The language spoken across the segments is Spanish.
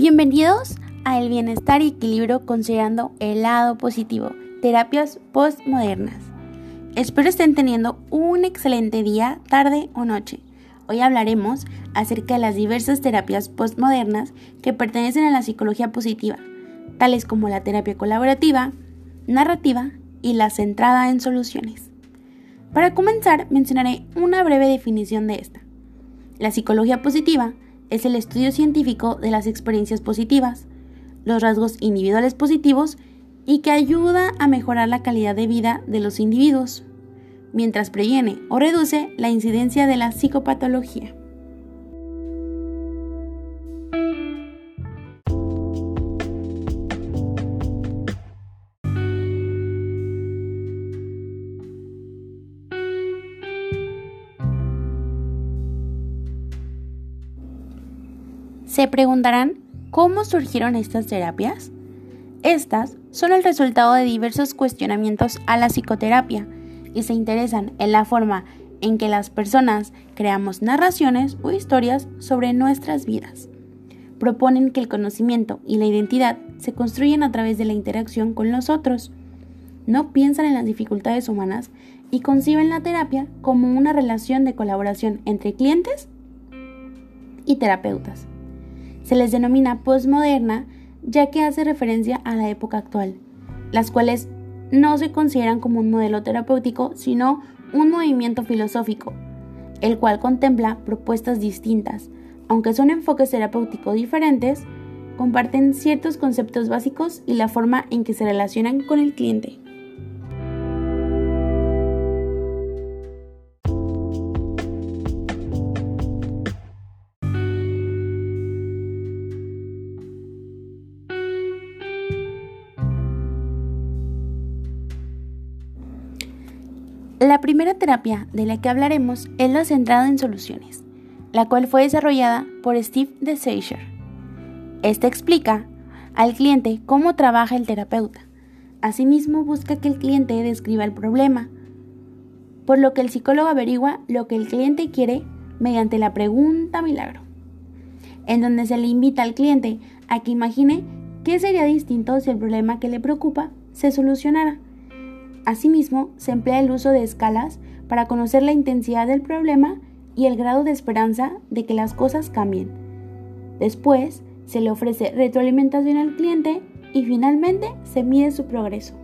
Bienvenidos a El Bienestar y Equilibrio considerando el lado positivo, terapias postmodernas. Espero estén teniendo un excelente día, tarde o noche. Hoy hablaremos acerca de las diversas terapias postmodernas que pertenecen a la psicología positiva, tales como la terapia colaborativa, narrativa y la centrada en soluciones. Para comenzar, mencionaré una breve definición de esta. La psicología positiva es el estudio científico de las experiencias positivas, los rasgos individuales positivos y que ayuda a mejorar la calidad de vida de los individuos, mientras previene o reduce la incidencia de la psicopatología. Se preguntarán, ¿cómo surgieron estas terapias? Estas son el resultado de diversos cuestionamientos a la psicoterapia y se interesan en la forma en que las personas creamos narraciones o historias sobre nuestras vidas. Proponen que el conocimiento y la identidad se construyen a través de la interacción con los otros. No piensan en las dificultades humanas y conciben la terapia como una relación de colaboración entre clientes y terapeutas se les denomina postmoderna ya que hace referencia a la época actual, las cuales no se consideran como un modelo terapéutico, sino un movimiento filosófico, el cual contempla propuestas distintas, aunque son enfoques terapéuticos diferentes, comparten ciertos conceptos básicos y la forma en que se relacionan con el cliente. La primera terapia de la que hablaremos es la centrada en soluciones, la cual fue desarrollada por Steve DeSager. Esta explica al cliente cómo trabaja el terapeuta. Asimismo, busca que el cliente describa el problema, por lo que el psicólogo averigua lo que el cliente quiere mediante la pregunta milagro, en donde se le invita al cliente a que imagine qué sería distinto si el problema que le preocupa se solucionara Asimismo, se emplea el uso de escalas para conocer la intensidad del problema y el grado de esperanza de que las cosas cambien. Después, se le ofrece retroalimentación al cliente y finalmente se mide su progreso.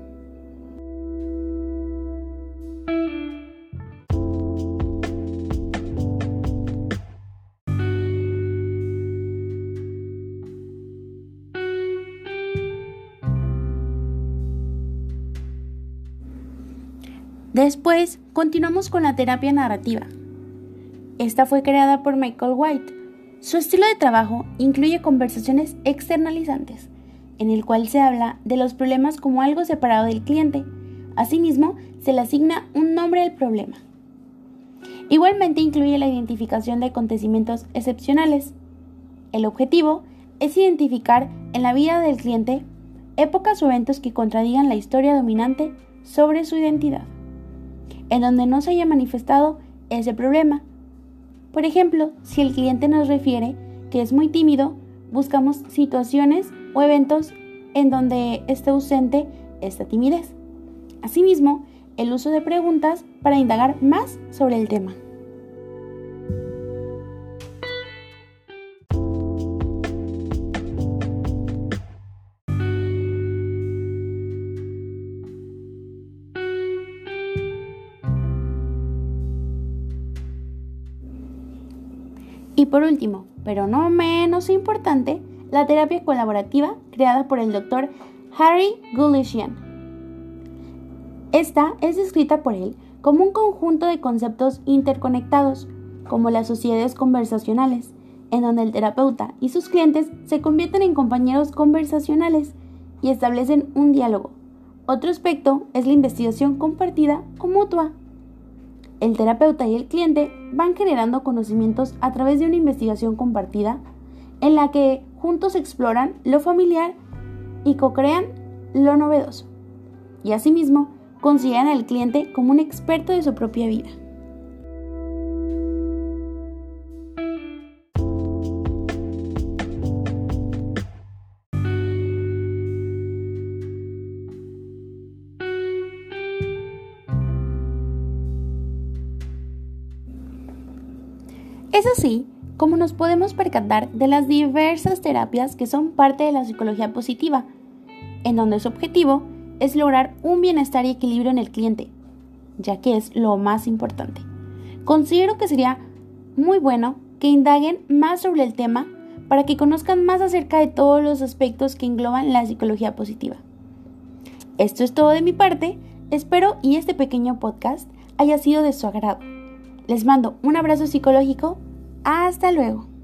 Después, continuamos con la terapia narrativa. Esta fue creada por Michael White. Su estilo de trabajo incluye conversaciones externalizantes, en el cual se habla de los problemas como algo separado del cliente. Asimismo, se le asigna un nombre al problema. Igualmente incluye la identificación de acontecimientos excepcionales. El objetivo es identificar en la vida del cliente épocas o eventos que contradigan la historia dominante sobre su identidad en donde no se haya manifestado ese problema. Por ejemplo, si el cliente nos refiere que es muy tímido, buscamos situaciones o eventos en donde esté ausente esta timidez. Asimismo, el uso de preguntas para indagar más sobre el tema. Y por último, pero no menos importante, la terapia colaborativa creada por el doctor Harry Gulishian. Esta es descrita por él como un conjunto de conceptos interconectados, como las sociedades conversacionales, en donde el terapeuta y sus clientes se convierten en compañeros conversacionales y establecen un diálogo. Otro aspecto es la investigación compartida o mutua. El terapeuta y el cliente van generando conocimientos a través de una investigación compartida en la que juntos exploran lo familiar y co-crean lo novedoso. Y asimismo, consideran al cliente como un experto de su propia vida. Es así como nos podemos percatar de las diversas terapias que son parte de la psicología positiva, en donde su objetivo es lograr un bienestar y equilibrio en el cliente, ya que es lo más importante. Considero que sería muy bueno que indaguen más sobre el tema para que conozcan más acerca de todos los aspectos que engloban la psicología positiva. Esto es todo de mi parte, espero y este pequeño podcast haya sido de su agrado. Les mando un abrazo psicológico, hasta luego.